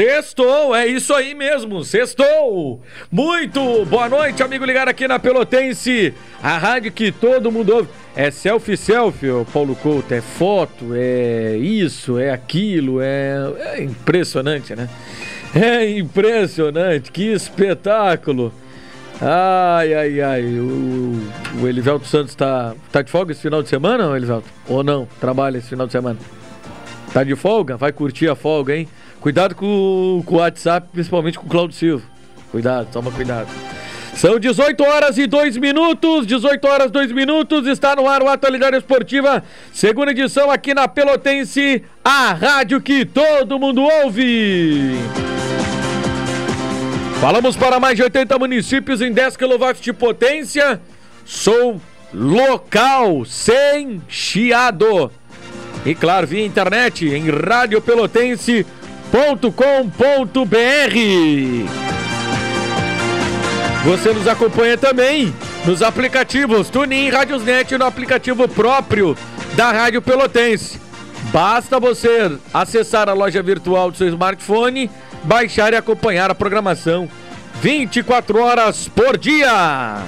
Sextou! É isso aí mesmo, sextou! Muito boa noite, amigo ligado aqui na Pelotense, a rádio que todo mundo ouve. É selfie, selfie, Paulo Couto, é foto, é isso, é aquilo, é, é impressionante, né? É impressionante, que espetáculo! Ai, ai, ai, o, o Elivelto Santos tá, tá de folga esse final de semana, Elivelto? Ou não? Trabalha esse final de semana? Tá de folga? Vai curtir a folga, hein? Cuidado com, com o WhatsApp, principalmente com o Claudio Silva. Cuidado, toma cuidado. São 18 horas e 2 minutos, 18 horas e 2 minutos, está no ar o Atualidade Esportiva, segunda edição aqui na Pelotense, a rádio que todo mundo ouve. Falamos para mais de 80 municípios em 10 kW de potência, sou local, sem chiado. E claro, via internet em radiopelotense.com.br. Você nos acompanha também nos aplicativos Tunin Radiosnet no aplicativo próprio da Rádio Pelotense. Basta você acessar a loja virtual do seu smartphone, baixar e acompanhar a programação 24 horas por dia.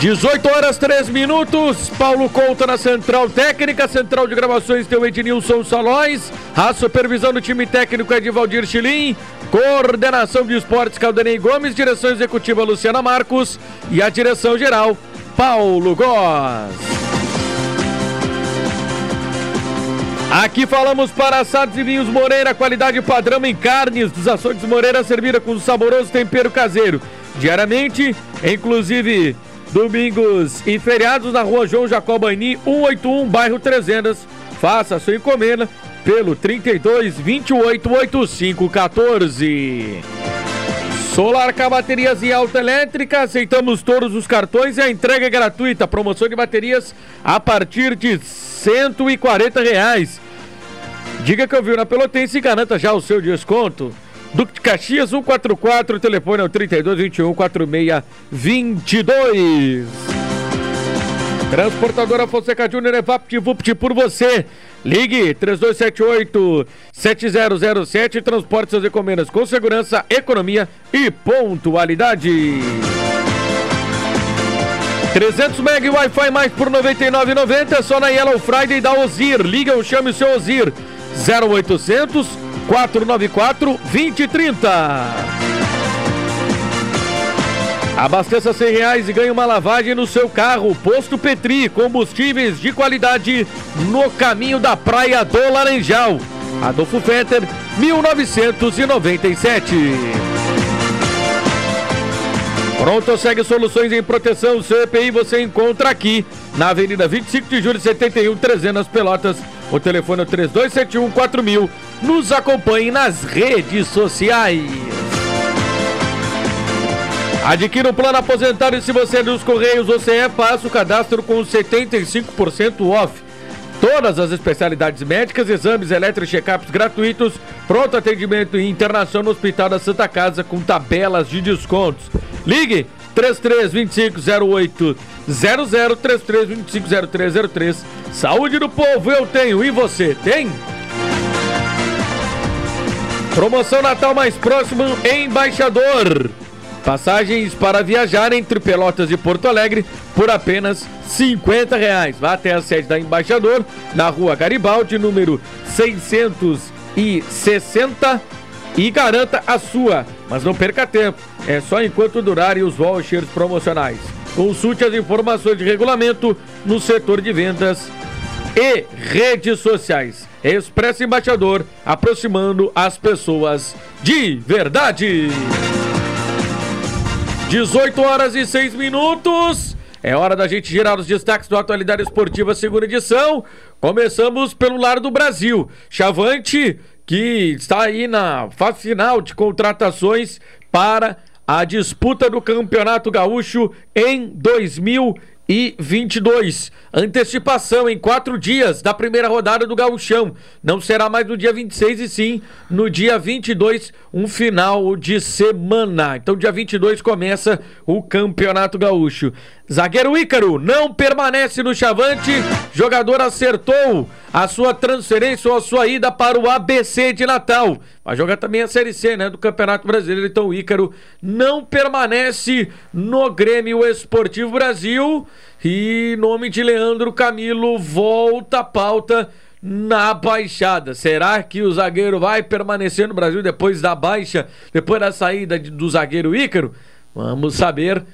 18 horas 3 minutos. Paulo Couto na central técnica, central de gravações tem o Ednilson Salóis, a supervisão do time técnico é de Valdir Chilim, coordenação de esportes Caldanei Gomes, direção executiva Luciana Marcos e a direção geral Paulo Góes. Aqui falamos para assados e vinhos Moreira, qualidade padrão em carnes dos açougues Moreira, servida com saboroso tempero caseiro. Diariamente, inclusive Domingos e feriados na rua João Jacobaini, 181, bairro Trezendas. Faça sua encomenda pelo 32 28 85 14. Solar Baterias e Alta Elétrica, aceitamos todos os cartões e a entrega é gratuita. Promoção de baterias a partir de 140 reais. Diga que eu vi na Pelotense e garanta já o seu desconto. Duque de Caxias 144, o telefone é o 3221 4622. Transportadora Fonseca Júnior é VaptVupt por você. Ligue 3278-7007 e transporte suas encomendas com segurança, economia e pontualidade. 300 MB Wi-Fi mais por R$ 99,90 só na Yellow Friday da Ozir. Liga ou chame o seu Ozir 0800 494 2030. Abasteça 100 reais e ganhe uma lavagem no seu carro. Posto Petri, combustíveis de qualidade no caminho da Praia do Laranjal. Adolfo Fetter, 1997. Pronto, segue soluções em proteção. Seu EPI você encontra aqui na Avenida 25 de Julho 71, 300 Pelotas. O telefone é 3271 4000. Nos acompanhe nas redes sociais. Adquira o plano aposentado e se você é dos Correios, você é, faça o cadastro com 75% off. Todas as especialidades médicas, exames elétricos check-ups gratuitos, pronto atendimento e internação no Hospital da Santa Casa com tabelas de descontos. Ligue 33250800 33250303. Saúde do povo eu tenho e você tem? Promoção Natal mais próximo Embaixador. Passagens para viajar entre Pelotas e Porto Alegre por apenas 50 reais. Vá até a sede da Embaixador, na rua Garibaldi, número 660 e garanta a sua. Mas não perca tempo, é só enquanto durarem os vouchers promocionais. Consulte as informações de regulamento no setor de vendas e redes sociais. Expresso Embaixador, aproximando as pessoas de verdade. 18 horas e 6 minutos. É hora da gente girar os destaques do Atualidade Esportiva, segunda edição. Começamos pelo lado do Brasil. Chavante, que está aí na fase final de contratações para a disputa do Campeonato Gaúcho em 2020. 2022. Antecipação em quatro dias da primeira rodada do Gauchão. Não será mais no dia 26 e sim no dia 22, um final de semana. Então, dia 22 começa o Campeonato Gaúcho. Zagueiro Ícaro não permanece no Chavante. Jogador acertou a sua transferência ou a sua ida para o ABC de Natal. Vai jogar também a Série C, né, do Campeonato Brasileiro. Então o Ícaro não permanece no Grêmio Esportivo Brasil. E nome de Leandro Camilo volta à pauta na baixada. Será que o zagueiro vai permanecer no Brasil depois da baixa, depois da saída do zagueiro Ícaro? Vamos saber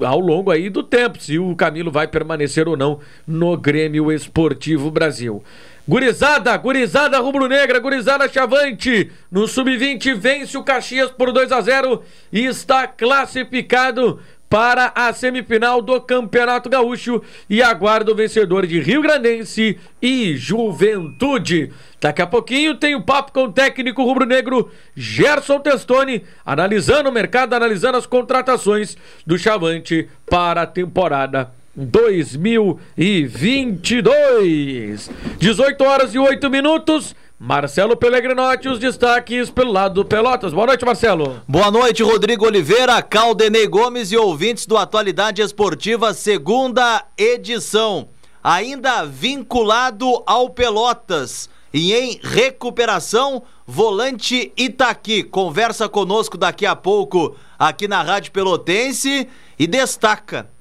ao longo aí do tempo, se o Camilo vai permanecer ou não no Grêmio Esportivo Brasil. Gurizada, gurizada rubro-negra, gurizada chavante, no sub-20 vence o Caxias por 2 a 0 e está classificado para a semifinal do Campeonato Gaúcho e aguarda o vencedor de Rio Grandense e Juventude. Daqui a pouquinho tem o um papo com o técnico rubro-negro Gerson Testoni, analisando o mercado, analisando as contratações do Chavante para a temporada 2022. 18 horas e 8 minutos. Marcelo Pellegrinotti, os destaques pelo lado do Pelotas. Boa noite, Marcelo. Boa noite, Rodrigo Oliveira, Caldenei Gomes e ouvintes do Atualidade Esportiva, segunda edição. Ainda vinculado ao Pelotas e em recuperação, volante Itaqui. Conversa conosco daqui a pouco aqui na Rádio Pelotense e destaca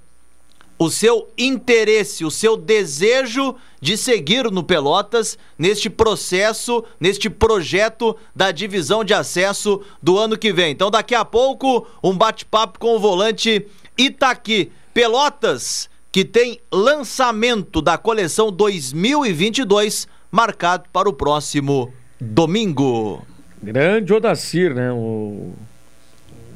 o seu interesse, o seu desejo de seguir no Pelotas neste processo, neste projeto da divisão de acesso do ano que vem. Então, daqui a pouco, um bate-papo com o volante Itaqui. Pelotas, que tem lançamento da coleção 2022 marcado para o próximo domingo. Grande Odacir, né? O,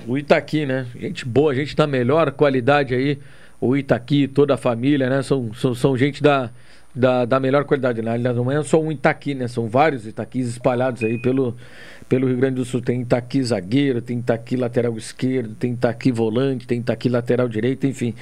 o Itaqui, né? Gente boa, gente da melhor qualidade aí o Itaqui, toda a família, né? São, são, são gente da, da, da melhor qualidade. Né? Não é só um Itaqui, né? São vários Itaquis espalhados aí pelo, pelo Rio Grande do Sul. Tem Itaqui zagueiro, tem Itaqui lateral esquerdo, tem Itaqui volante, tem Itaqui lateral direito, enfim.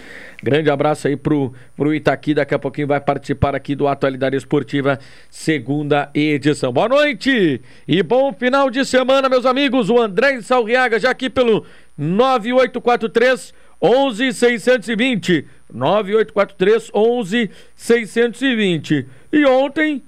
Grande abraço aí pro, pro Itaqui. Daqui a pouquinho vai participar aqui do Atualidade Esportiva, segunda edição. Boa noite e bom final de semana, meus amigos. O André Salriaga já aqui pelo 9843 11 620 9843 11 620. E ontem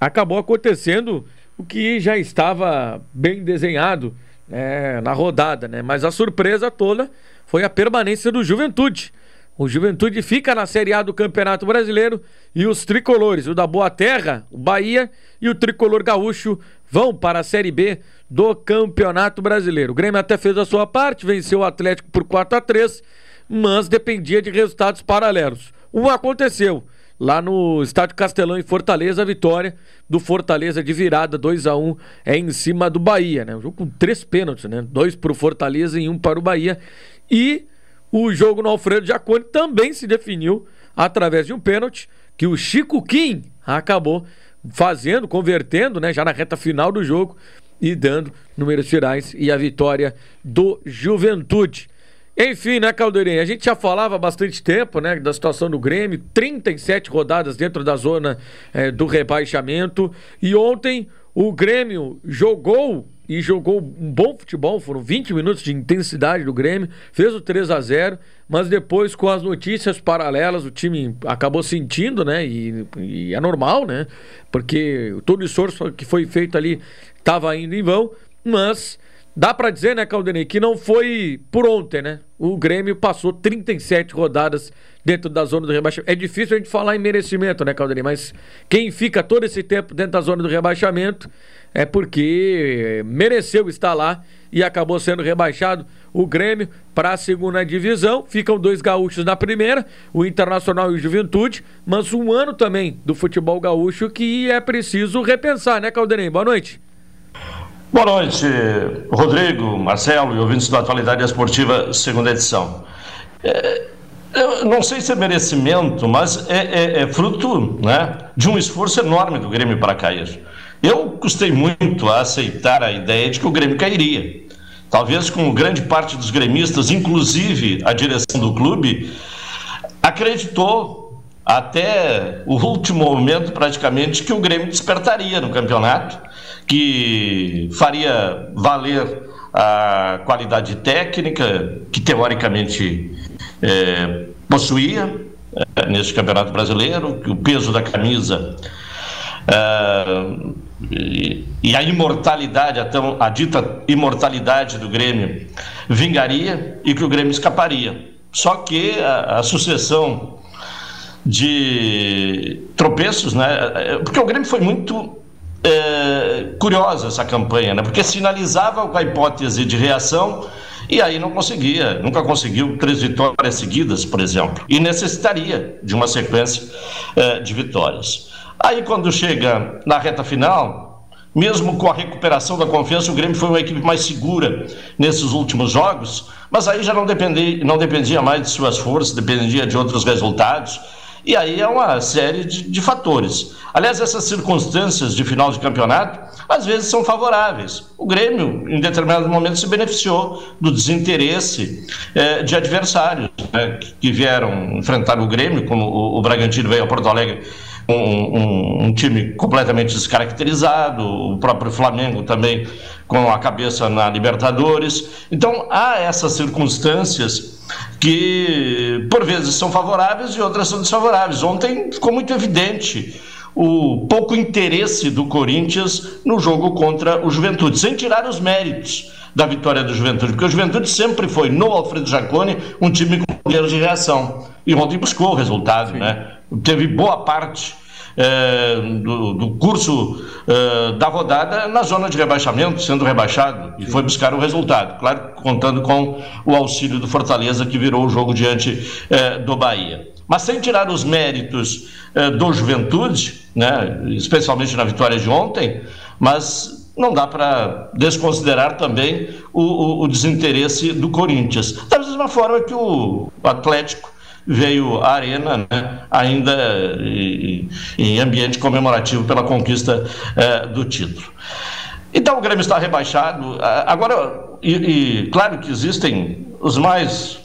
acabou acontecendo o que já estava bem desenhado né, na rodada, né? Mas a surpresa toda foi a permanência do Juventude. O Juventude fica na Série A do Campeonato Brasileiro e os tricolores, o da Boa Terra, o Bahia e o tricolor gaúcho vão para a Série B do Campeonato Brasileiro. O Grêmio até fez a sua parte, venceu o Atlético por 4 a 3 mas dependia de resultados paralelos. Um aconteceu lá no Estádio Castelão em Fortaleza, a vitória do Fortaleza de virada 2 a 1 é em cima do Bahia, né? Um jogo com três pênaltis, né? Dois para o Fortaleza e um para o Bahia. E o jogo no Alfredo Jacone também se definiu através de um pênalti que o Chico Kim acabou fazendo, convertendo, né, já na reta final do jogo e dando números finais e a vitória do Juventude. Enfim, né, Caldeirinha? A gente já falava há bastante tempo, né, da situação do Grêmio, 37 rodadas dentro da zona é, do rebaixamento. E ontem o Grêmio jogou e jogou um bom futebol, foram 20 minutos de intensidade do Grêmio, fez o 3 a 0 mas depois com as notícias paralelas o time acabou sentindo, né, e, e é normal, né, porque todo o esforço que foi feito ali estava indo em vão, mas Dá para dizer, né, Caldenei, que não foi por ontem, né? O Grêmio passou 37 rodadas dentro da zona do rebaixamento. É difícil a gente falar em merecimento, né, Caldenei? Mas quem fica todo esse tempo dentro da zona do rebaixamento é porque mereceu estar lá e acabou sendo rebaixado o Grêmio para a segunda divisão. Ficam dois gaúchos na primeira, o Internacional e o Juventude, mas um ano também do futebol gaúcho que é preciso repensar, né, Caldenei? Boa noite. Boa noite, Rodrigo, Marcelo e ouvintes da Atualidade Esportiva, segunda edição. É, não sei se é merecimento, mas é, é, é, fruto né, de um esforço enorme do Grêmio para cair. Eu custei muito a aceitar a ideia de que o Grêmio cairia. Talvez com grande parte dos gremistas, inclusive a direção do clube, acreditou até o último momento, praticamente, que o Grêmio despertaria no campeonato, que faria valer a qualidade técnica que teoricamente é, possuía é, neste campeonato brasileiro, que o peso da camisa é, e, a imortalidade, até a dita imortalidade do Grêmio vingaria e que o Grêmio escaparia. Só que a, a sucessão de tropeços, né? Porque o Grêmio foi muito é, curiosa essa campanha, né? Porque sinalizava com a hipótese de reação e aí não conseguia, nunca conseguiu três vitórias seguidas, por exemplo, e necessitaria de uma sequência é, de vitórias. Aí quando chega na reta final, mesmo com a recuperação da confiança, o Grêmio foi uma equipe mais segura nesses últimos jogos, mas aí já não dependia, não dependia mais de suas forças, dependia de outros resultados. E aí é uma série de, de, fatores. Aliás, essas circunstâncias de final de campeonato, às vezes são favoráveis. O Grêmio, em determinado momento, se beneficiou do desinteresse eh, de adversários né, que vieram enfrentar o Grêmio, como o, o Bragantino veio a Porto Alegre um, um, um, time completamente descaracterizado, o próprio Flamengo também com a cabeça na Libertadores. Então há essas circunstâncias que por vezes são favoráveis e outras são desfavoráveis. Ontem ficou muito evidente o pouco interesse do Corinthians no jogo contra o Juventude, sem tirar os méritos da vitória do Juventude, porque o Juventude sempre foi, no Alfredo Jaconi, um time com poder de reação. E ontem buscou o resultado, Sim. né? Teve boa parte é, do, do, curso é, da rodada na zona de rebaixamento, sendo rebaixado, e foi buscar o resultado. Claro, contando com o auxílio do Fortaleza, que virou o jogo diante é, do Bahia. Mas sem tirar os méritos do Juventude, né, especialmente na vitória de ontem, mas não dá para desconsiderar também o, o, o, desinteresse do Corinthians. Da mesma forma que o Atlético veio à Arena, né, ainda em ambiente comemorativo pela conquista é, do título. Então o Grêmio está rebaixado. Agora, e, e claro que existem os mais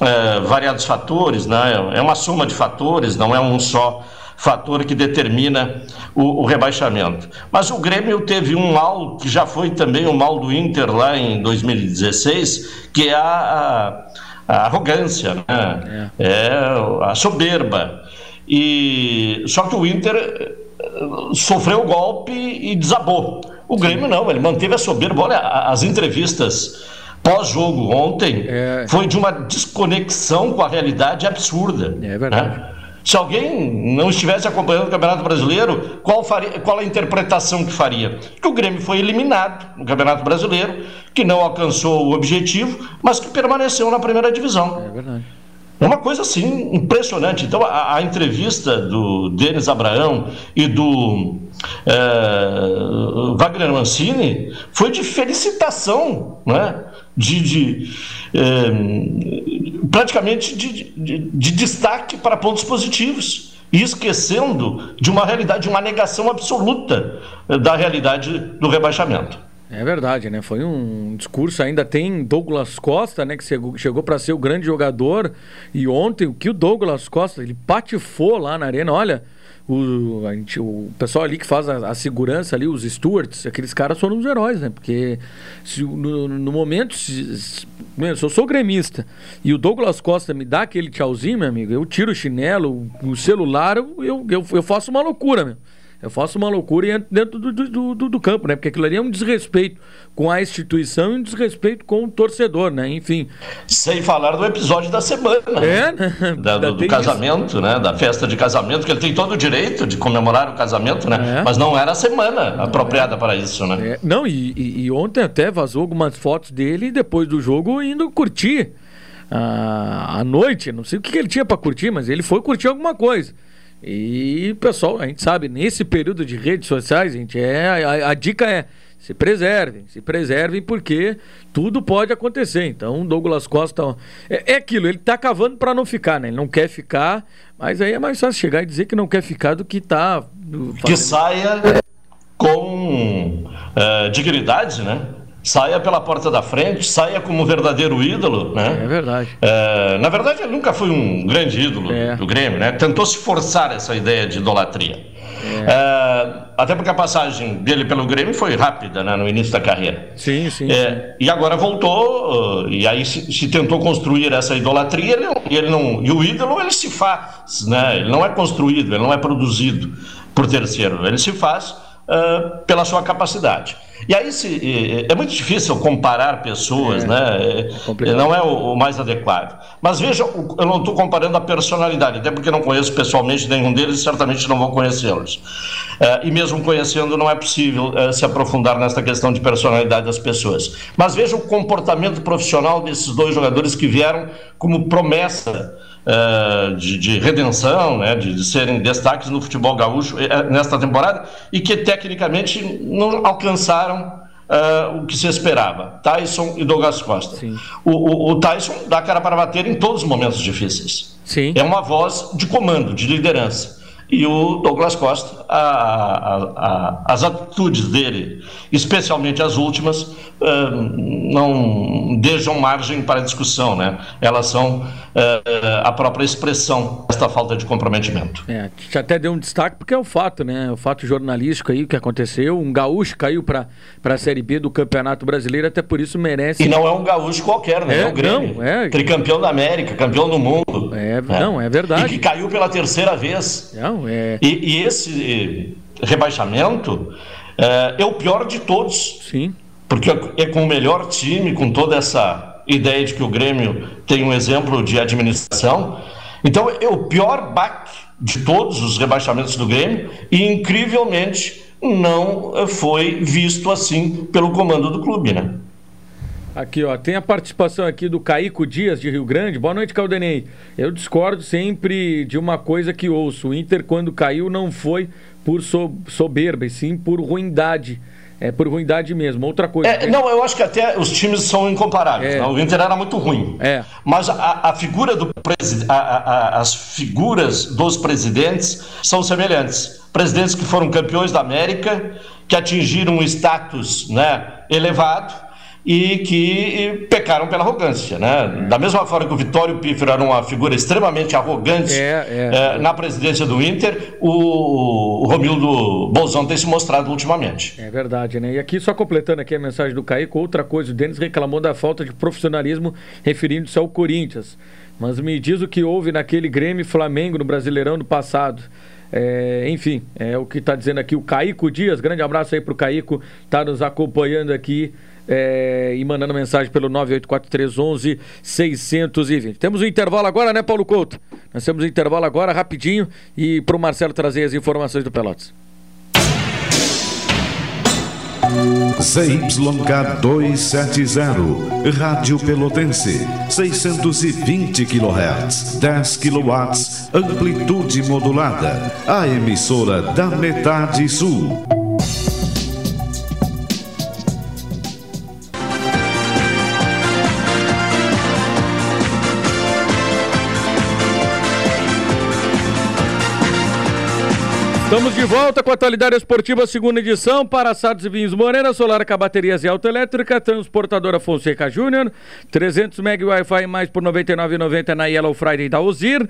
é, variados fatores, né? é uma soma de fatores, não é um só fator que determina o, o, rebaixamento. Mas o Grêmio teve um mal que já foi também o mal do Inter lá em 2016, que é a, a arrogância, né? é. é a soberba. E só que o Inter eh, sofreu o golpe e desabou. O Grêmio Sim. não, ele manteve a soberba. Olha, as entrevistas pós-jogo ontem é. foi de uma desconexão com a realidade absurda. É verdade. Né? Se alguém não estivesse acompanhando o Campeonato Brasileiro, qual, faria, qual a interpretação que faria? Que o Grêmio foi eliminado no Campeonato Brasileiro, que não alcançou o objetivo, mas que permaneceu na primeira divisão. É verdade. É uma coisa assim impressionante. Então, a, a entrevista do Denis Abraão e do é, Wagner Mancini foi de felicitação, né? De, de é, praticamente de, de, de destaque para pontos positivos e esquecendo de uma realidade, de uma negação absoluta da realidade do rebaixamento. É verdade, né? Foi um discurso. Ainda tem Douglas Costa, né? Que chegou para ser o grande jogador. E ontem, o que o Douglas Costa, ele patifou lá na arena. Olha, o, gente, o pessoal ali que faz a, a, segurança ali, os stewards, aqueles caras foram os heróis, né? Porque se, no, no momento, se, se, eu sou gremista e o Douglas Costa me dá aquele tchauzinho, meu amigo, eu tiro o chinelo, o celular, eu, eu, eu faço uma loucura, meu. Eu faço uma loucura e entro dentro do, do, do, do, campo, né? Porque aquilo ali é um desrespeito com a instituição e um desrespeito com o torcedor, né? Enfim. Sem falar do episódio da semana. É, né? Da, do, do casamento, isso. né? Da festa de casamento, que ele tem todo o direito de comemorar o casamento, né? É. Mas não era a semana apropriada é. para isso, né? É. Não, e, e, e, ontem até vazou algumas fotos dele depois do jogo indo curtir a, a noite. Não sei o que, que ele tinha para curtir, mas ele foi curtir alguma coisa. E, pessoal, a gente sabe, nesse período de redes sociais, gente, é, a, a dica é se preservem, se preservem porque tudo pode acontecer. Então, Douglas Costa é, é aquilo, ele tá cavando para não ficar, né? Ele não quer ficar, mas aí é mais fácil chegar e dizer que não quer ficar do que tá fazendo... que saia com uh, dignidade, né? Saia pela porta da frente, saia como verdadeiro ídolo, né? É verdade. É, na verdade, ele nunca foi um grande ídolo é. do Grêmio, né? Tentou se forçar essa ideia de idolatria. É. É, até porque a passagem dele pelo Grêmio foi rápida, né, no início da carreira. Sim, sim. É, sim. E agora voltou, uh, e aí se, se, tentou construir essa idolatria, ele, ele não, e o ídolo ele se faz, né? ele não é construído, ele não é produzido por terceiro, ele se faz uh, pela sua capacidade. E aí se, é muito difícil comparar pessoas, é, né? É não é o, o, mais adequado. Mas veja, eu não estou comparando a personalidade, até porque não conheço pessoalmente nenhum deles e certamente não vou conhecê-los. Uh, e mesmo conhecendo, não é possível uh, se aprofundar nessa questão de personalidade das pessoas. Mas veja o comportamento profissional desses dois jogadores que vieram como promessa uh, de, de, redenção, né, de, de, serem destaques no futebol gaúcho uh, nesta temporada e que tecnicamente não alcançaram uh, o que se esperava. Tyson e Douglas Costa. O, o, o, Tyson dá cara para bater em todos os momentos difíceis. Sim. É uma voz de comando, de liderança e o Douglas Costa, a, a, a, as atitudes dele, especialmente as últimas, não deixam margem para discussão, né? Elas são a própria expressão desta falta de comprometimento. É, até deu um destaque porque é o fato, né? O fato jornalístico aí que aconteceu, um gaúcho caiu para a Série B do Campeonato Brasileiro, até por isso merece. E não é um gaúcho qualquer, né? É, é o Grêmio. Não, é... Tricampeão da América, campeão do mundo. É, né? não, é verdade. E que caiu pela terceira vez. Não, é... E, e esse rebaixamento é, é, o pior de todos. Sim. Porque é com o melhor time, com toda essa ideia de que o Grêmio tem um exemplo de administração. Então é o pior baque de todos os rebaixamentos do Grêmio e, incrivelmente, não foi visto assim pelo comando do clube, né? Aqui, ó, tem a participação aqui do Caico Dias de Rio Grande. Boa noite, Caldenei. Eu discordo sempre de uma coisa que ouço. O Inter, quando caiu, não foi por soberba, e sim por ruindade. É por ruindade mesmo. Outra coisa. É, não, eu acho que até os times são incomparáveis. É. Né? O Inter era muito ruim. É. Mas a, a figura do presidente, as figuras dos presidentes são semelhantes. Presidentes que foram campeões da América, que atingiram um status né, elevado e que pecaram pela arrogância. Né? Da mesma forma que o Vitório Pífero era uma figura extremamente arrogante é, é, é. na presidência do Inter, o, o Romildo Bolzão tem se mostrado ultimamente. É verdade, né? E aqui, só completando aqui a mensagem do Caico, outra coisa, o Denis reclamou da falta de profissionalismo referindo-se ao Corinthians. Mas me diz o que houve naquele Grêmio Flamengo no Brasileirão do passado. É, enfim, é o que está dizendo aqui o Caico Dias. Grande abraço aí para o Caico, está nos acompanhando aqui é, e mandando mensagem pelo 984311620. 620. Temos um intervalo agora, né, Paulo Couto? Nós temos um intervalo agora, rapidinho, e para o Marcelo trazer as informações do Pelotas. ZYK 270, Rádio Pelotense, 620 kHz, 10 kW, amplitude modulada, a emissora da metade sul. Estamos de volta com a atualidade esportiva, segunda edição, para assados e vinhos Moreira, Solar Baterias e Autoelétrica, Transportadora Fonseca Júnior, 300 MB Wi-Fi mais por R$ 99,90 na Yellow Friday da Ozir,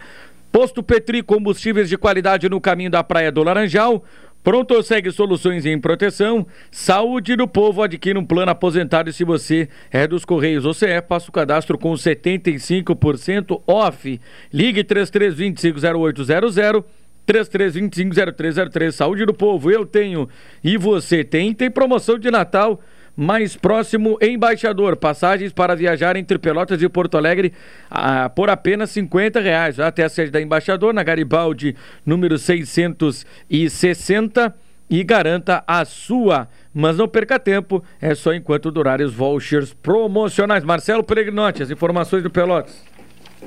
Posto Petri Combustíveis de qualidade no caminho da Praia do Laranjal, Pronto segue soluções em proteção, saúde do povo, adquira um plano aposentado se você é dos Correios ou CE, faça o cadastro com 75% off. Ligue 33250800 33250303. Saúde do povo, eu tenho e você tem. Tem promoção de Natal mais próximo Embaixador. Passagens para viajar entre Pelotas e Porto Alegre ah, por apenas 50 reais. Até a sede da Embaixador, na Garibaldi, número 660. E garanta a sua. Mas não perca tempo, é só enquanto durarem os vouchers promocionais. Marcelo Peregrinotti, as informações do Pelotas.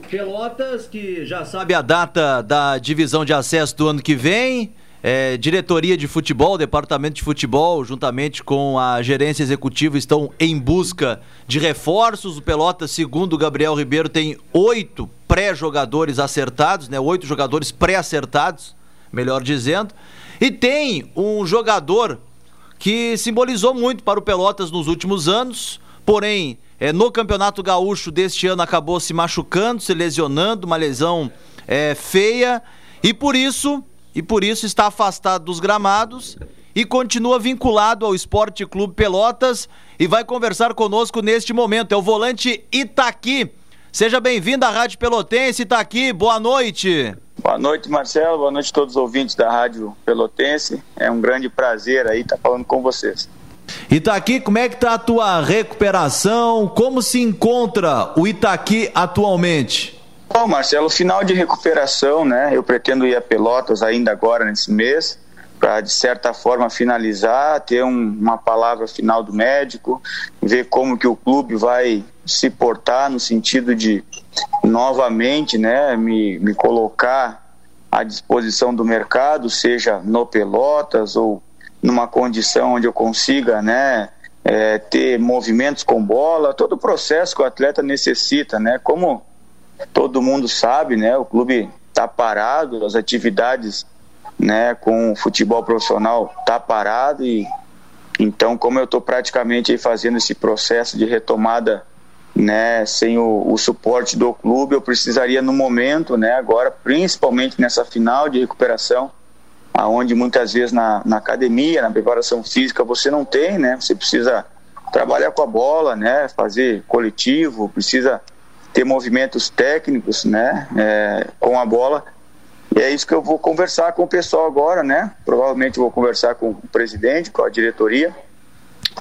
Pelotas, que já sabe a data da divisão de acesso do ano que vem. É, diretoria de futebol, departamento de futebol, juntamente com a gerência executiva, estão em busca de reforços. O Pelotas, segundo o Gabriel Ribeiro, tem oito pré-jogadores acertados, né? Oito jogadores pré-acertados, melhor dizendo. E tem um jogador que simbolizou muito para o Pelotas nos últimos anos, porém, é, no Campeonato Gaúcho deste ano acabou se machucando, se lesionando, uma lesão é, feia, e por isso, e por isso está afastado dos gramados e continua vinculado ao Esporte Clube Pelotas e vai conversar conosco neste momento. É o volante Itaqui. Seja bem-vindo à Rádio Pelotense, Itaqui. Boa noite. Boa noite, Marcelo. Boa noite a todos os ouvintes da Rádio Pelotense. É um grande prazer aí estar falando com vocês. Itaqui, como é que tá a tua recuperação? Como se encontra o Itaqui atualmente? Bom, Marcelo, final de recuperação, né? Eu pretendo ir a Pelotas ainda agora nesse mês para de certa forma finalizar, ter um, uma palavra final do médico, ver como que o clube vai se portar no sentido de novamente, né, me, me colocar à disposição do mercado, seja no Pelotas ou numa condição onde eu consiga, né, é, ter movimentos com bola, todo o processo que o atleta necessita, né, como todo mundo sabe, né, o clube está parado, as atividades, né, com o futebol profissional tá parado e então como eu estou praticamente fazendo esse processo de retomada né, sem o, o, suporte do clube, eu precisaria no momento, né, agora, principalmente nessa final de recuperação, aonde muitas vezes na, na academia, na preparação física, você não tem, né, você precisa trabalhar com a bola, né, fazer coletivo, precisa ter movimentos técnicos, né, é, com a bola, e é isso que eu vou conversar com o pessoal agora, né, provavelmente vou conversar com o presidente, com a diretoria,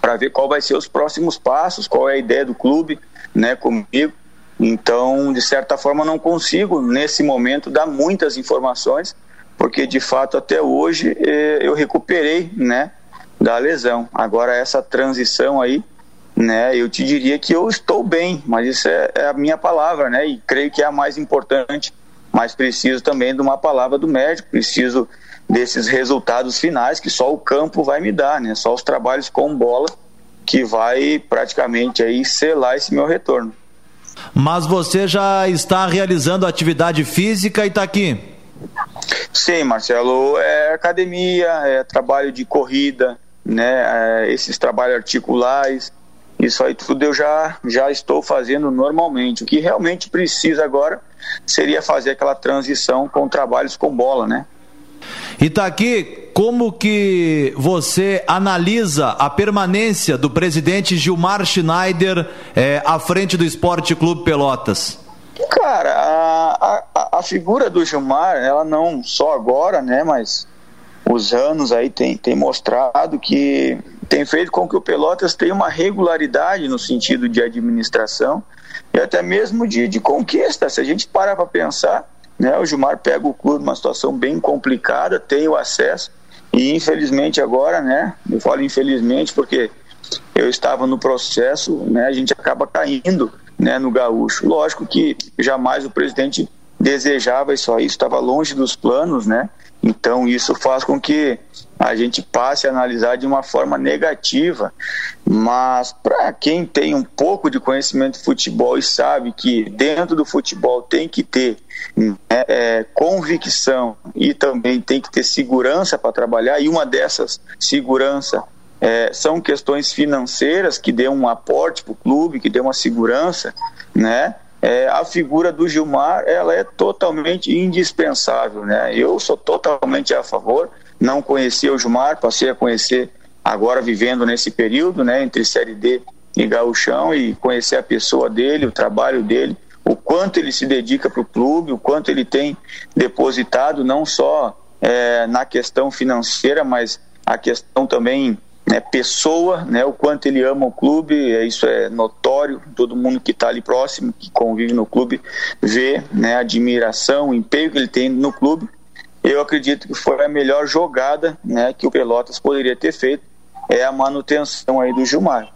para ver qual vai ser os próximos passos, qual é a ideia do clube, né, comigo. Então, de certa forma, não consigo nesse momento dar muitas informações, porque de fato até hoje eh, eu recuperei, né, da lesão. Agora essa transição aí, né, eu te diria que eu estou bem, mas isso é, é a minha palavra, né, e creio que é a mais importante. Mas preciso também de uma palavra do médico, preciso desses resultados finais que só o campo vai me dar, né? Só os trabalhos com bola que vai praticamente aí selar esse meu retorno. Mas você já está realizando atividade física e está aqui? Sim, Marcelo, é academia, é trabalho de corrida, né? É esses trabalhos articulares, isso aí tudo eu já, já estou fazendo normalmente. O que realmente precisa agora seria fazer aquela transição com trabalhos com bola, né? E tá aqui, como que você analisa a permanência do presidente Gilmar Schneider é, à frente do Esporte Clube Pelotas? Cara, a, a, figura do Gilmar, ela não só agora, né, mas os anos aí tem, tem mostrado que tem feito com que o Pelotas tenha uma regularidade no sentido de administração e até mesmo de, de conquista. Se a gente parar para pensar, né? O Gilmar pega o clube numa situação bem complicada, tem o acesso e infelizmente agora, né? Eu falo infelizmente porque eu estava no processo, né? A gente acaba caindo, né? No gaúcho. Lógico que jamais o presidente desejava isso aí, estava longe dos planos, né? Então isso faz com que a gente passe a analisar de uma forma negativa, mas para quem tem um pouco de conhecimento de futebol e sabe que dentro do futebol tem que ter né, é, convicção e também tem que ter segurança para trabalhar, e uma dessas segurança é, são questões financeiras que dê um aporte para o clube, que dê uma segurança, né? É, a figura do Gilmar ela é totalmente indispensável, né? Eu sou totalmente a favor não conhecia o Gilmar, passei a conhecer agora vivendo nesse período, né, entre Série D e Gauchão e conhecer a pessoa dele, o trabalho dele, o quanto ele se dedica para o clube, o quanto ele tem depositado não só é, na questão financeira, mas a questão também né, pessoa, né, o quanto ele ama o clube, é, isso é notório, todo mundo que está ali próximo, que convive no clube, vê né, a admiração, o empenho que ele tem no clube eu acredito que foi a melhor jogada né, que o Pelotas poderia ter feito, é a manutenção aí do Gilmar.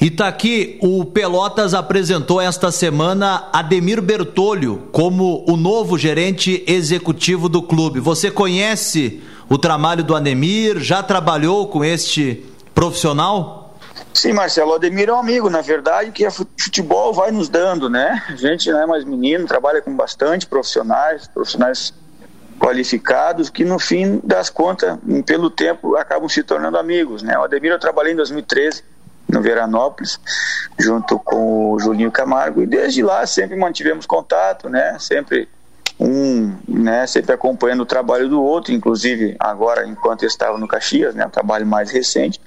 E tá aqui, o Pelotas apresentou esta semana Ademir Bertolho como o novo gerente executivo do clube. Você conhece o trabalho do Ademir? Já trabalhou com este profissional? Sim, Marcelo, o Ademir é um amigo, na verdade, que a futebol vai nos dando, né? A gente não é mais menino, trabalha com bastante profissionais, profissionais qualificados que no fim das contas, pelo tempo, acabam se tornando amigos, né? O Ademir eu trabalhei em 2013 no Veranópolis, junto com o Julinho Camargo, e desde lá sempre mantivemos contato, né? Sempre um, né, sempre acompanhando o trabalho do outro, inclusive agora enquanto eu estava no Caxias, né, um trabalho mais recente.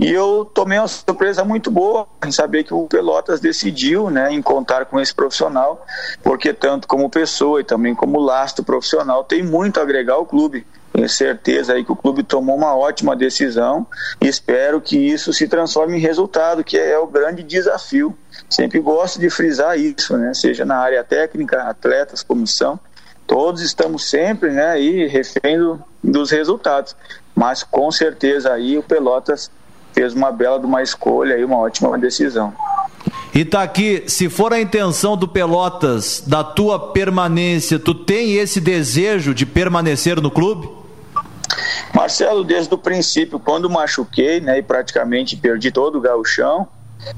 E eu tomei uma surpresa muito boa em saber que o Pelotas decidiu, né, em contar com esse profissional, porque tanto como pessoa e também como lastro profissional tem muito a agregar ao clube. Tenho certeza aí que o clube tomou uma ótima decisão e espero que isso se transforme em resultado, que é o grande desafio. Sempre gosto de frisar isso, né? Seja na área técnica, atletas, comissão, todos estamos sempre, né, aí refém do, dos resultados. Mas com certeza aí o Pelotas fez uma bela de uma escolha e uma ótima decisão. E tá aqui, se for a intenção do Pelotas da tua permanência, tu tem esse desejo de permanecer no clube? Marcelo, desde o princípio, quando machuquei, né, e praticamente perdi todo o gauchão,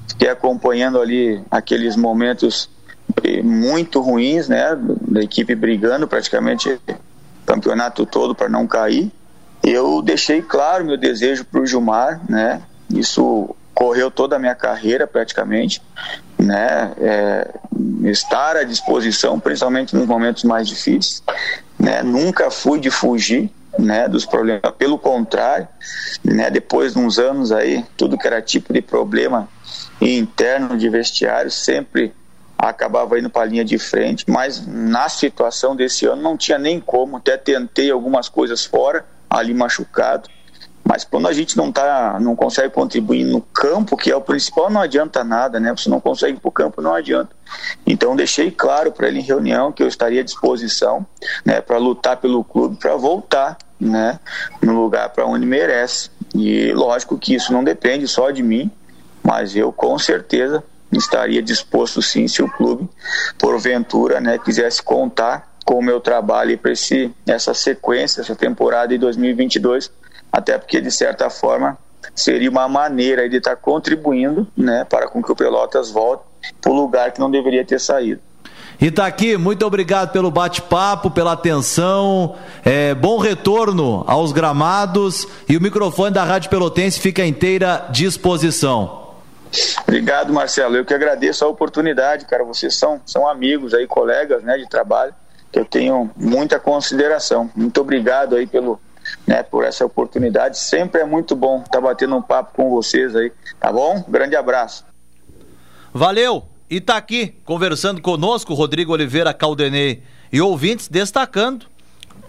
fiquei acompanhando ali aqueles momentos muito ruins, né, da equipe brigando praticamente o campeonato todo para não cair. Eu deixei claro meu desejo para o Gilmar, né, isso correu toda a minha carreira praticamente, né, é, estar à disposição, principalmente nos momentos mais difíceis, né, nunca fui de fugir, né, dos problemas. Pelo contrário, né, depois de uns anos aí, tudo que era tipo de problema interno de vestiário sempre acabava indo para a linha de frente, mas na situação desse ano não tinha nem como, até tentei algumas coisas fora, ali machucado, mas quando a gente não tá, não consegue contribuir no campo, que é o principal, não adianta nada, né? Você não consegue ir para o campo, não adianta. Então deixei claro para ele em reunião que eu estaria à disposição, né, para lutar pelo clube, para voltar, né, no lugar para onde merece. E lógico que isso não depende só de mim, mas eu com certeza estaria disposto sim se o clube, porventura, né, quisesse contar com o meu trabalho para essa sequência, essa temporada de 2022 até porque de certa forma seria uma maneira de estar contribuindo né, para com que o Pelotas volte para o lugar que não deveria ter saído. E tá aqui, muito obrigado pelo bate-papo, pela atenção, é, bom retorno aos gramados e o microfone da Rádio Pelotense fica inteira disposição. Obrigado, Marcelo. Eu que agradeço a oportunidade, cara. Vocês são, são amigos aí, colegas né, de trabalho, que eu tenho muita consideração. Muito obrigado aí pelo, né, por essa oportunidade. Sempre é muito bom estar tá batendo um papo com vocês aí, tá bom? Grande abraço. Valeu! E tá aqui conversando conosco Rodrigo Oliveira Caldenei e ouvintes destacando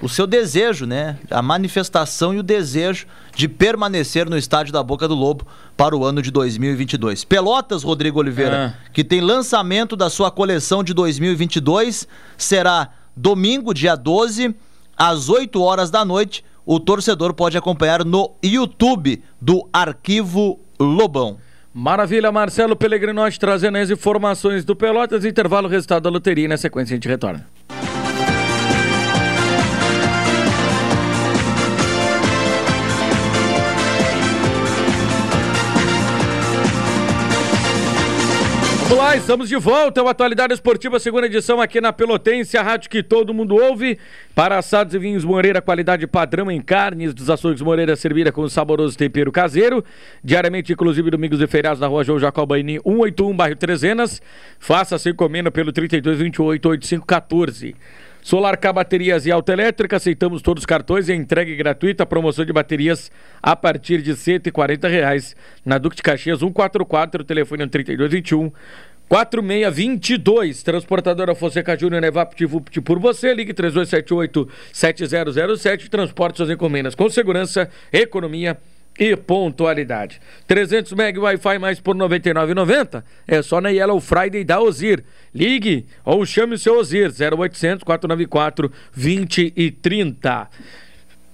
o seu desejo, né? A manifestação e o desejo de permanecer no estádio da Boca do Lobo para o ano de 2022. Pelotas, Rodrigo Oliveira, ah. que tem lançamento da sua coleção de 2022, será domingo, dia 12, às 8 horas da noite, o torcedor pode acompanhar no YouTube do Arquivo Lobão. Maravilha, Marcelo Pellegrinotti trazendo as informações do Pelotas, intervalo, resultado da loteria e na sequência a gente retorna. Olá, estamos de volta. É o Atualidade Esportiva, segunda edição aqui na Pelotense, a rádio que todo mundo ouve. Para assados e vinhos Moreira, qualidade padrão em carnes dos açougues Moreira, servida com saboroso tempero caseiro. Diariamente, inclusive domingos e feriados na rua João Jacobaini, 181, bairro Trezenas. Faça sua encomenda pelo 3228 8514. Solarcar Baterias e Alta Elétrica, aceitamos todos os cartões e é entregue gratuita, promoção de baterias a partir de R$ reais na Duque de Caxias 144, telefone 3221 4622, transportadora Fonseca Júnior é Evap Vupt por você, ligue 3278 7007, transporte suas encomendas com segurança, economia e pontualidade. 300 MB Wi-Fi mais por R$ 99,90 é só na Yellow Friday da Ozir. Ligue ou chame o seu Ozir 0800 494 2030.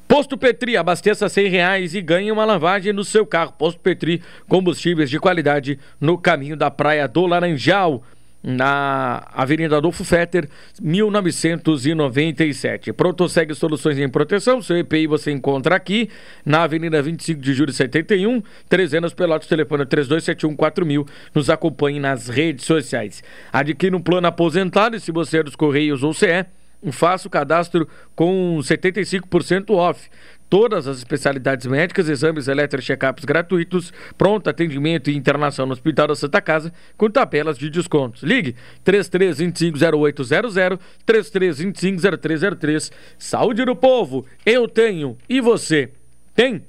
Posto Petri, abasteça cem reais e ganhe uma lavagem no seu carro. Posto Petri, combustíveis de qualidade no caminho da Praia do Laranjal na Avenida Adolfo Fetter, 1997. Pronto segue soluções em proteção. Seu EPI você encontra aqui na Avenida 25 de Julho 71, 300 Pelotas, telefone 32714000. Nos acompanhe nas redes sociais. Adquira um plano aposentado e se você é dos Correios ou CE, faça o cadastro com 75% off todas as especialidades médicas, exames check-ups gratuitos, pronto atendimento e internação no Hospital da Santa Casa, com tabelas de descontos. Ligue 33250800, 33250303. Saúde do povo, eu tenho e você tem?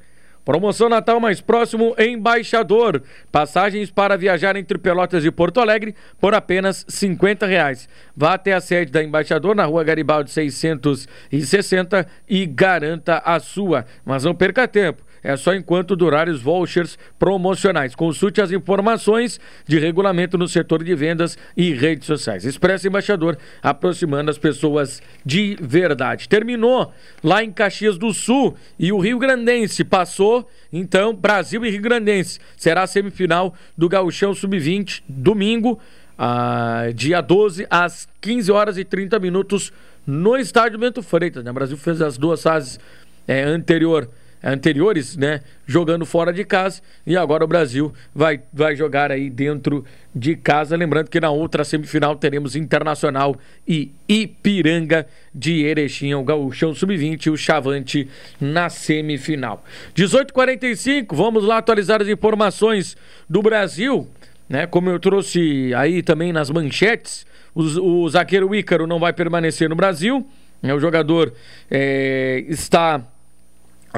Promoção Natal mais próximo Embaixador. Passagens para viajar entre Pelotas e Porto Alegre por apenas R$ reais. Vá até a sede da Embaixador na rua Garibaldi 660 e garanta a sua. Mas não perca tempo é só enquanto durarem os vouchers promocionais. Consulte as informações de regulamento no setor de vendas e redes sociais. Expresso Embaixador, aproximando as pessoas de verdade. Terminou lá em Caxias do Sul e o Rio Grandense passou, então, Brasil e Rio Grandense. Será a semifinal do Gauchão Sub-20, domingo, ah, dia 12, às 15 horas e 30 minutos, no estádio Bento Freitas. Né? O Brasil fez as duas fases é, anterior anteriores, né, jogando fora de casa e agora o Brasil vai, vai jogar aí dentro de casa, lembrando que na outra semifinal teremos Internacional e Ipiranga de Erechim, o Gauchão Sub-20 e o Chavante na semifinal. 18:45, vamos lá atualizar as informações do Brasil, né? Como eu trouxe aí também nas manchetes, o, o zagueiro Ícaro não vai permanecer no Brasil, né? O jogador é, está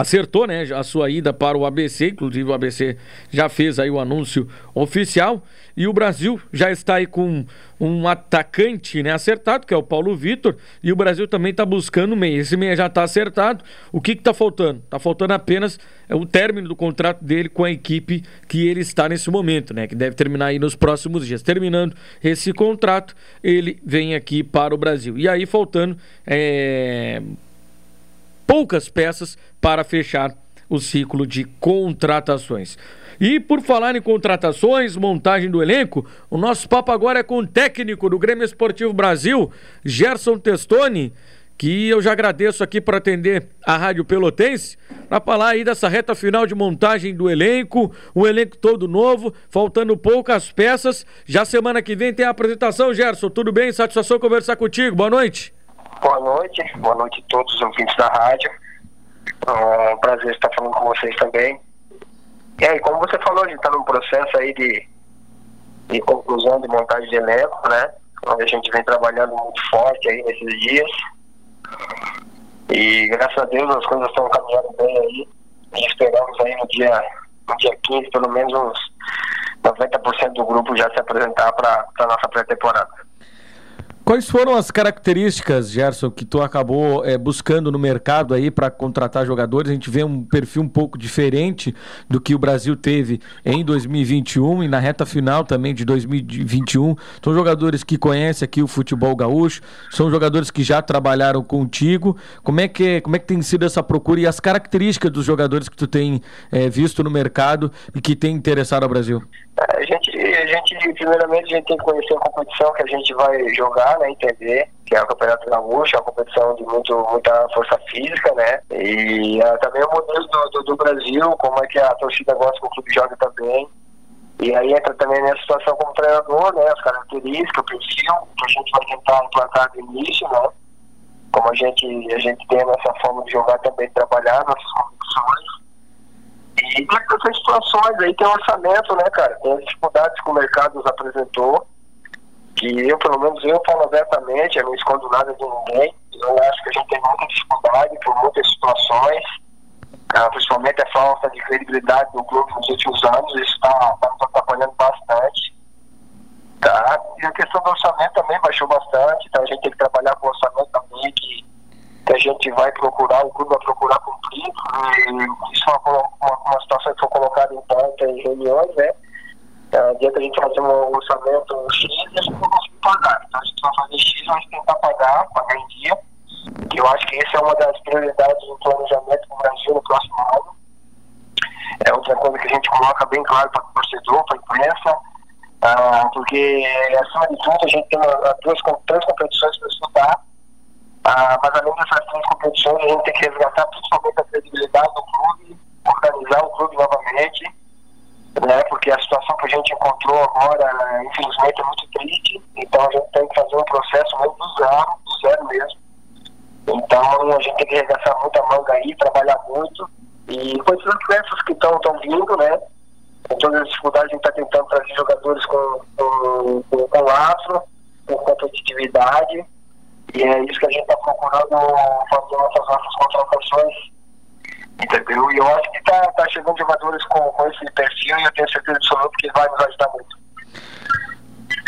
acertou, né, a sua ida para o ABC, inclusive o ABC já fez aí o anúncio oficial e o Brasil já está aí com um atacante, né, acertado, que é o Paulo Vitor, e o Brasil também está buscando meia. Esse meia já está acertado. O que está faltando? Está faltando apenas é, o término do contrato dele com a equipe que ele está nesse momento, né, que deve terminar aí nos próximos dias. Terminando esse contrato, ele vem aqui para o Brasil. E aí faltando é poucas peças para fechar o ciclo de contratações. E por falar em contratações, montagem do elenco, o nosso papo agora é com o técnico do Grêmio Esportivo Brasil, Gerson Testoni, que eu já agradeço aqui por atender a Rádio Pelotense, para falar aí dessa reta final de montagem do elenco, o elenco todo novo, faltando poucas peças. Já semana que vem tem a apresentação, Gerson. Tudo bem? Satisfação conversar contigo. Boa noite. Boa noite, boa noite a todos os ouvintes da rádio. É um prazer estar falando com vocês também. E aí, como você falou, a gente está num processo aí de, de conclusão de montagem de elenco, né? Onde a gente vem trabalhando muito forte aí nesses dias. E graças a Deus as coisas estão caminhando bem aí. E esperamos aí no dia, no dia 15, pelo menos uns 90% do grupo já se apresentar para a nossa pré-temporada. Quais foram as características, Gerson, que tu acabou é, buscando no mercado aí para contratar jogadores? A gente vê um perfil um pouco diferente do que o Brasil teve em 2021 e na reta final também de 2021. São jogadores que conhecem aqui o futebol gaúcho, são jogadores que já trabalharam contigo. Como é que, como é que tem sido essa procura e as características dos jogadores que tu tem é, visto no mercado e que tem interessado ao Brasil? A gente, a gente, primeiramente, a gente tem que conhecer a competição que a gente vai jogar, né, entender que é o Campeonato Gaúcho, é uma competição de muito, muita força física, né, e uh, também o modelo do, do, do, Brasil, como é que a torcida gosta que o clube joga também, e aí entra também nessa situação como treinador, né, as características, o perfil, que a gente vai tentar implantar do início, né, como a gente, a gente tem essa forma de jogar também, trabalhar nossas competições, e tem essas situações aí, tem orçamento, né, cara? Tem as dificuldades que o mercado nos apresentou, que eu, pelo menos, eu falo abertamente, eu não escondo nada de ninguém. Eu acho que a gente tem muita dificuldade por muitas situações, ah, principalmente a falta de credibilidade do clube nos últimos anos, isso está tá nos atrapalhando bastante. Tá? E a questão do orçamento também baixou bastante, então a gente tem que trabalhar com o orçamento também, que que a gente vai procurar, o clube vai procurar cumprir. E isso é uma, uma, uma situação que foi colocada em pauta em reuniões, né? Adianta a gente fazer um orçamento X e a gente não conseguir pagar. Então a gente vai fazer X, vai tentar pagar, pagar em dia. Eu acho que essa é uma das prioridades do planejamento do Brasil no próximo ano. É outra coisa que a gente coloca bem claro para o torcedor, para a imprensa, ah, porque acima de tudo a gente tem duas, três competições para estudar ah, mas além dessas três competições, a gente tem que resgatar principalmente a credibilidade do clube, organizar o clube novamente, né, porque a situação que a gente encontrou agora, infelizmente, é muito triste. Então a gente tem que fazer um processo mesmo do zero, do zero mesmo, Então a gente tem que arregaçar muita manga aí, trabalhar muito. E com esses atletas que estão vindo, né? Com todas as dificuldades, a gente está tentando trazer jogadores com, com, com, com laço, com competitividade. E é isso que a gente está procurando fazer nossas nossas contratações. Entendeu? E eu acho que está tá chegando jogadores com, com esse perfil e eu tenho certeza absoluta que vai nos ajudar muito.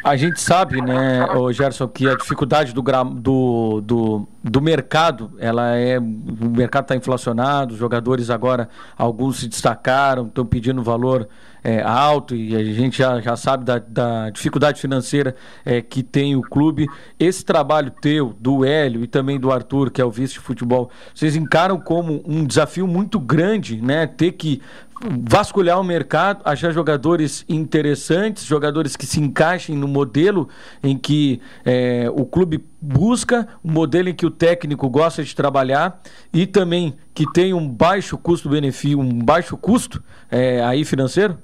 A gente sabe, né, Gerson, que a dificuldade do, do, do, do mercado, ela é. O mercado está inflacionado, os jogadores agora, alguns se destacaram, estão pedindo valor é, alto e a gente já, já sabe da, da dificuldade financeira é, que tem o clube. Esse trabalho teu, do Hélio e também do Arthur, que é o vice de futebol, vocês encaram como um desafio muito grande, né? Ter que vasculhar o mercado, achar jogadores interessantes, jogadores que se encaixem no modelo em que é, o clube busca, o um modelo em que o técnico gosta de trabalhar e também que tem um baixo custo-benefício, um baixo custo é, aí financeiro?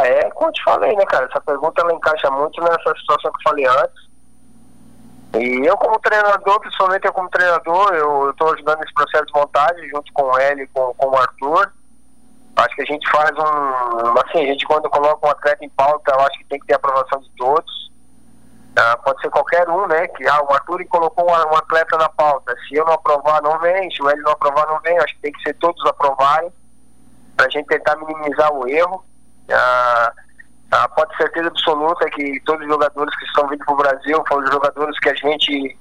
Ah, é como eu te falei, né, cara? Essa pergunta ela encaixa muito nessa situação que eu falei antes. E eu como treinador, principalmente eu como treinador, eu estou ajudando nesse processo de montagem junto com ele com, com o Arthur. Acho que a gente faz um. Assim, a gente quando coloca um atleta em pauta, eu acho que tem que ter aprovação de todos. Ah, pode ser qualquer um, né? Que ah, o Arthur colocou um, um, atleta na pauta. Se eu não aprovar, não vem. Se o Hélio não aprovar, não vem. Acho que tem que ser todos aprovarem para a gente tentar minimizar o erro. Ah, ah, pode certeza absoluta que todos os jogadores que estão vindo para o Brasil foram jogadores que a gente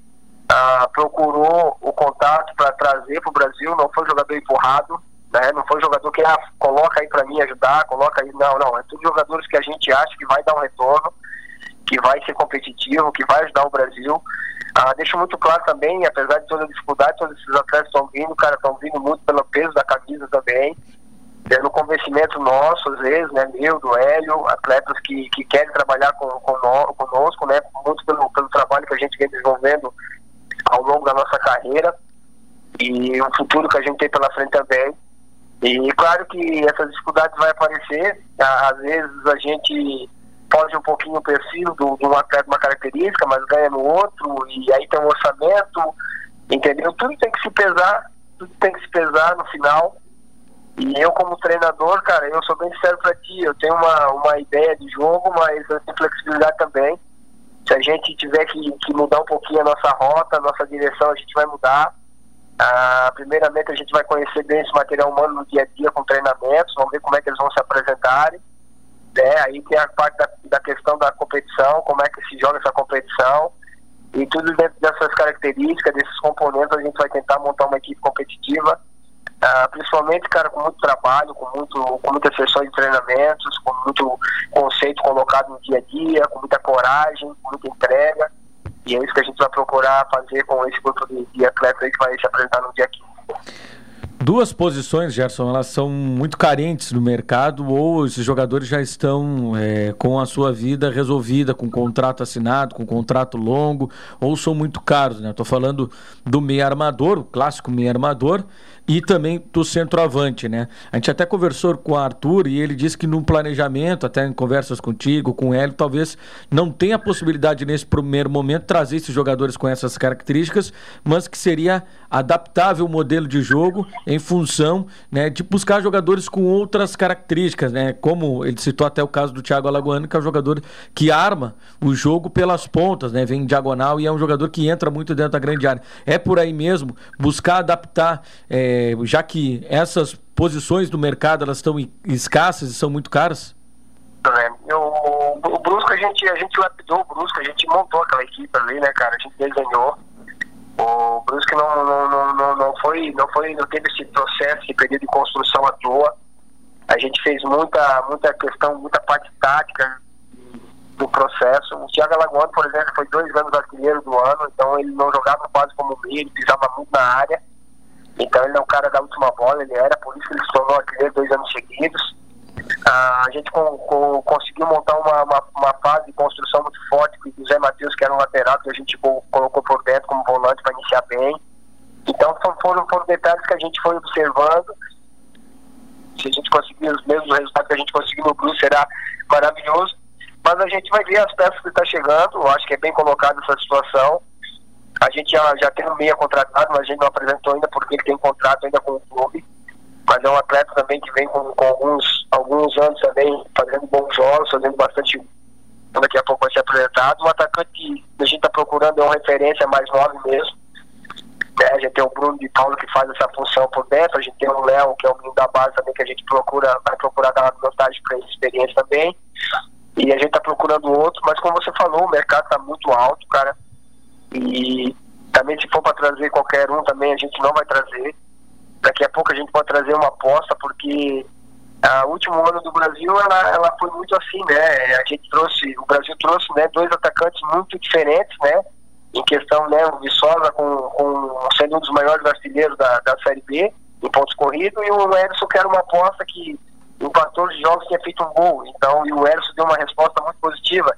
ah, procurou o contato para trazer para o Brasil, não foi jogador empurrado, né? não foi jogador que ah, coloca aí para mim ajudar, coloca aí, não, não, é todos jogadores que a gente acha que vai dar um retorno, que vai ser competitivo, que vai ajudar o Brasil. Ah, deixo muito claro também, apesar de toda a dificuldade, todos esses atletas estão vindo, cara, estão vindo muito pelo peso da camisa também no convencimento nosso, às vezes, né, meu, do Hélio, atletas que, que querem trabalhar com, com conosco, né, muito pelo, pelo trabalho que a gente vem desenvolvendo ao longo da nossa carreira e o futuro que a gente tem pela frente também. E claro que essas dificuldades vão aparecer, às vezes a gente pode um pouquinho o perfil de um atleta, uma característica, mas ganha no outro, e aí tem um orçamento, entendeu? Tudo tem que se pesar, tudo tem que se pesar no final e eu, como treinador, cara, eu sou bem sincero pra ti, eu tenho uma, uma ideia de jogo, mas eu tenho flexibilidade também. Se a gente tiver que, que mudar um pouquinho a nossa rota, a nossa direção, a gente vai mudar. Ah, primeiramente, a gente vai conhecer bem esse material humano no dia a dia com treinamentos, vamos ver como é que eles vão se apresentarem. Né? Aí tem a parte da, da questão da competição, como é que se joga essa competição. E tudo dentro dessas características, desses componentes, a gente vai tentar montar uma equipe competitiva Uh, principalmente, cara, com muito trabalho, com, muito, com muitas sessões de treinamentos, com muito conceito colocado no dia a dia, com muita coragem, com muita entrega. E é isso que a gente vai procurar fazer com esse grupo de, de atletas que vai se apresentar no dia 15. Duas posições, Gerson, elas são muito carentes no mercado ou esses jogadores já estão é, com a sua vida resolvida, com contrato assinado, com contrato longo, ou são muito caros, né? Estou falando do meia armador, o clássico meia armador, e também do centroavante, né? A gente até conversou com o Arthur e ele disse que no planejamento, até em conversas contigo, com o Hélio, talvez não tenha a possibilidade nesse primeiro momento trazer esses jogadores com essas características, mas que seria adaptável o modelo de jogo em função né, de buscar jogadores com outras características, né? Como ele citou até o caso do Thiago Alagoano, que é um jogador que arma o jogo pelas pontas, né? Vem em diagonal e é um jogador que entra muito dentro da grande área. É por aí mesmo, buscar adaptar. É, já que essas posições do mercado elas estão escassas e são muito caras? É, o, o Brusco, a gente, a gente lapidou o Brusco, a gente montou aquela equipe ali, né, cara? A gente desenhou. O Brusco não, não, não, não, foi, não foi, não teve esse processo, esse período de construção à toa. A gente fez muita, muita questão, muita parte tática do processo. O Thiago Alagoano, por exemplo, foi dois anos artilheiro do ano, então ele não jogava quase como meio, ele pisava muito na área. Então ele é um cara da última bola, ele era, por isso que ele se tornou artilheiro dois anos seguidos. Ah, a gente com, com, conseguiu montar uma, uma, uma, fase de construção muito forte com o Zé Matheus, que era um lateral, que a gente colocou por dentro como volante para iniciar bem. Então foram, foram detalhes que a gente foi observando. Se a gente conseguir os mesmos resultados que a gente conseguiu no Blue, será maravilhoso. Mas a gente vai ver as peças que estão tá chegando, eu acho que é bem colocado essa situação. A gente já, já tem um meia contratado, mas a gente não apresentou ainda porque ele tem contrato ainda com o clube. Mas é um atleta também que vem com, com alguns, alguns anos também fazendo bons jogos, fazendo bastante. Daqui a pouco vai ser apresentado. Um atacante que a gente está procurando é uma referência mais nova mesmo. Né? A gente tem o Bruno de Paulo que faz essa função por dentro, a gente tem o Léo, que é o menino da base também, que a gente procura, vai procurar dar vantagem para essa experiência também. E a gente está procurando outro, mas como você falou, o mercado está muito alto, cara. E também se for para trazer qualquer um também a gente não vai trazer. Daqui a pouco a gente pode trazer uma aposta, porque o último ano do Brasil ela, ela foi muito assim, né? A gente trouxe, o Brasil trouxe né, dois atacantes muito diferentes, né? Em questão, né, o Viçosa com, com sendo um dos maiores artilheiros da, da Série B em pontos corridos e o Edson que era uma aposta que em 14 jogos tinha feito um gol. Então, e o Edson deu uma resposta muito positiva.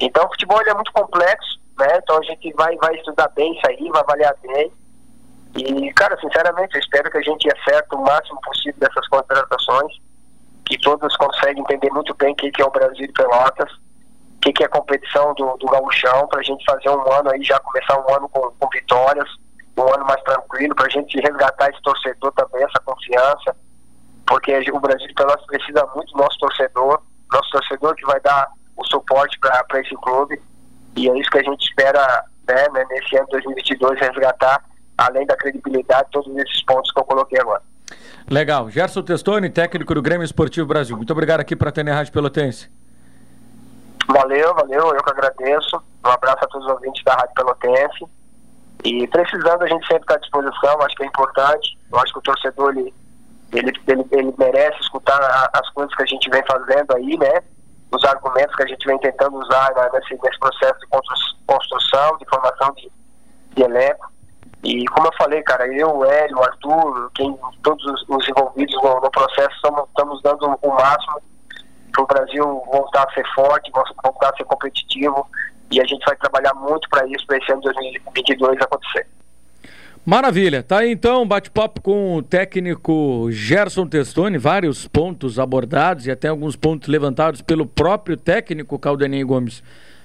Então, o futebol é muito complexo, né? Então a gente vai, vai estudar bem isso aí, vai avaliar bem. E, cara, sinceramente, eu espero que a gente acerte o máximo possível dessas contratações, que todos conseguem entender muito bem o que, é o Brasil de Pelotas, que, que é a competição do, do gauchão, para a gente fazer um ano aí, já começar um ano com, com vitórias, um ano mais tranquilo, para a gente resgatar esse torcedor também, essa confiança, porque o Brasil de Pelotas precisa muito do nosso torcedor, nosso torcedor que vai dar o suporte para esse clube, e é isso que a gente espera né, né nesse ano 2022 resgatar, além da credibilidade, todos esses pontos que eu coloquei agora. Legal. Gerson Testoni, técnico do Grêmio Esportivo Brasil. Muito obrigado aqui para a Rádio Pelotense. Valeu, valeu. Eu que agradeço. Um abraço a todos os ouvintes da Rádio Pelotense. E precisando, a gente sempre está à disposição. Acho que é importante. Eu acho que o torcedor ele, ele, ele, ele merece escutar as coisas que a gente vem fazendo aí, né? os argumentos que a gente vem tentando usar né, nesse, nesse processo de construção, de formação de, de elenco. E como eu falei, cara, eu, o Hélio, o Arthur, quem, todos os, os envolvidos no, no processo, estamos dando o máximo para o Brasil voltar a ser forte, voltar a ser competitivo. E a gente vai trabalhar muito para isso, para esse ano 2022 acontecer. Maravilha, tá aí então, bate-papo com o técnico Gerson Testoni, vários pontos abordados e até alguns pontos levantados pelo próprio técnico Caldenei Gomes.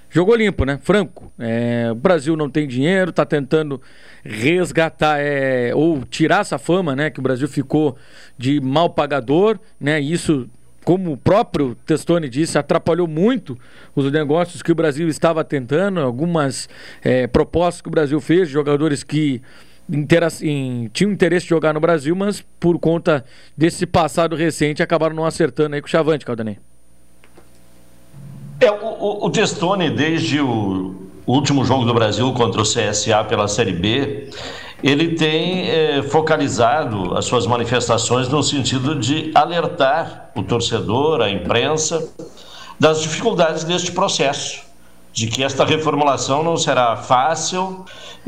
Jogou limpo, né? Franco. É, o Brasil não tem dinheiro, tá tentando resgatar é, ou tirar essa fama, né? Que o Brasil ficou de mal pagador, né? Isso, como o próprio Testoni disse, atrapalhou muito os negócios que o Brasil estava tentando, algumas é, propostas que o Brasil fez, jogadores que em, tinham interesse de jogar no Brasil, mas por conta desse passado recente acabaram não acertando aí com o Chavante, Caldanei. É, o, o Testoni, desde o último jogo do Brasil contra o CSA pela Série B, ele tem é, focalizado as suas manifestações no sentido de alertar o torcedor, a imprensa, das dificuldades deste processo de que esta reformulação não será fácil,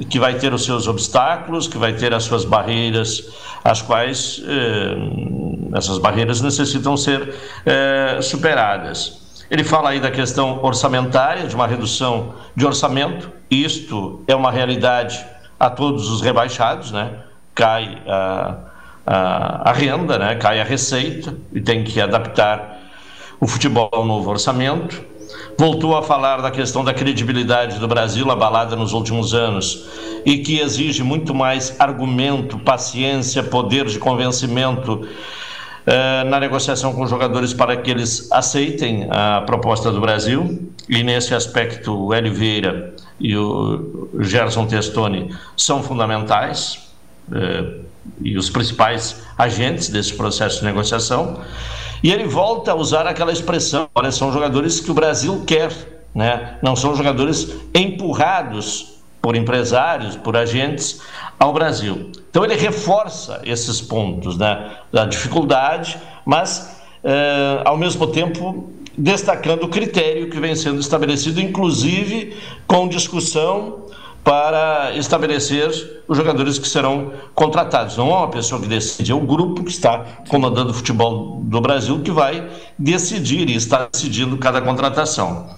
que vai ter os seus obstáculos, que vai ter as suas barreiras, as quais eh, essas barreiras necessitam ser eh, superadas. Ele fala aí da questão orçamentária, de uma redução de orçamento, isto é uma realidade a todos os rebaixados, né? Cai a, a, a renda, né? cai a receita e tem que adaptar o futebol ao novo orçamento voltou a falar da questão da credibilidade do Brasil abalada nos últimos anos e que exige muito mais argumento, paciência, poder de convencimento eh, na negociação com os jogadores para que eles aceitem a proposta do Brasil. E nesse aspecto, o Hélio Vieira e o Gerson Testoni são fundamentais eh, e os principais agentes desse processo de negociação. E ele volta a usar aquela expressão: olha, são jogadores que o Brasil quer, né? não são jogadores empurrados por empresários, por agentes ao Brasil. Então ele reforça esses pontos né, da dificuldade, mas eh, ao mesmo tempo destacando o critério que vem sendo estabelecido, inclusive com discussão para estabelecer os jogadores que serão contratados. Não é uma pessoa que decide, é o grupo que está comandando o futebol do Brasil que vai decidir e está decidindo cada contratação.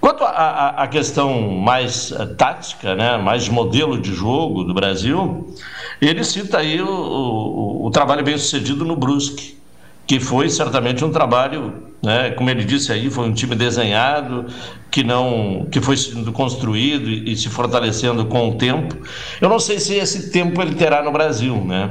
Quanto à questão mais uh, tática, né, mais de modelo de jogo do Brasil, ele cita aí o, o, o trabalho bem sucedido no Brusque, que foi certamente um trabalho, né, como ele disse aí, foi um time desenhado, que não que foi sendo construído e, e, se fortalecendo com o tempo. Eu não sei se esse tempo ele terá no Brasil, né?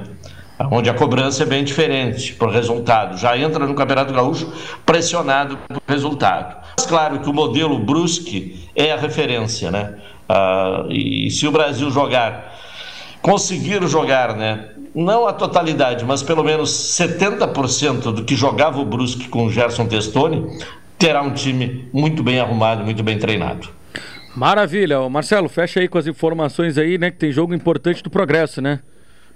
Onde a cobrança é bem diferente para o resultado. Já entra no Campeonato Gaúcho pressionado pelo resultado. Mas claro que o modelo Brusque é a referência, né? Ah, e se o Brasil jogar, conseguir jogar, né? Não a totalidade, mas pelo menos 70% do que jogava o Brusque com o Gerson Testoni, terá um time muito bem arrumado, muito bem treinado. Maravilha. Marcelo, fecha aí com as informações aí, né? Que tem jogo importante do Progresso, né?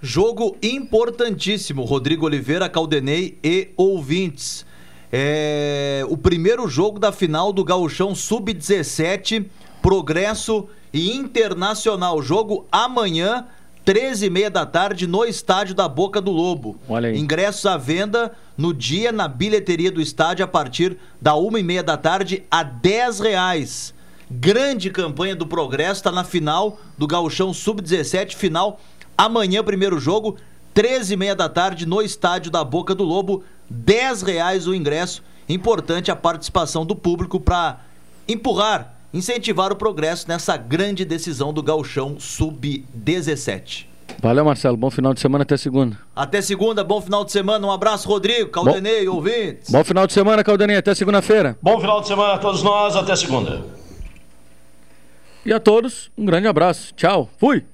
Jogo importantíssimo, Rodrigo Oliveira, Caldenei e ouvintes. É o primeiro jogo da final do Gauchão Sub-17, Progresso e Internacional. Jogo amanhã 13 e meia da tarde, no estádio da Boca do Lobo. Olha aí. Ingressos à venda no dia na bilheteria do estádio a partir da uma e meia da tarde a 10 reais. Grande campanha do Progresso, está na final do Gauchão Sub-17, final amanhã, primeiro jogo, 13 e meia da tarde, no estádio da Boca do Lobo, 10 reais o ingresso. Importante a participação do público para empurrar incentivar o progresso nessa grande decisão do Gauchão Sub-17. Valeu, Marcelo. Bom final de semana até segunda. Até segunda, bom final de semana. Um abraço, Rodrigo, Caldenei, bom, ouvintes. Bom final de semana, Caldenei. Até segunda-feira. Bom final de semana a todos nós. Até segunda. E a todos, um grande abraço. Tchau. Fui.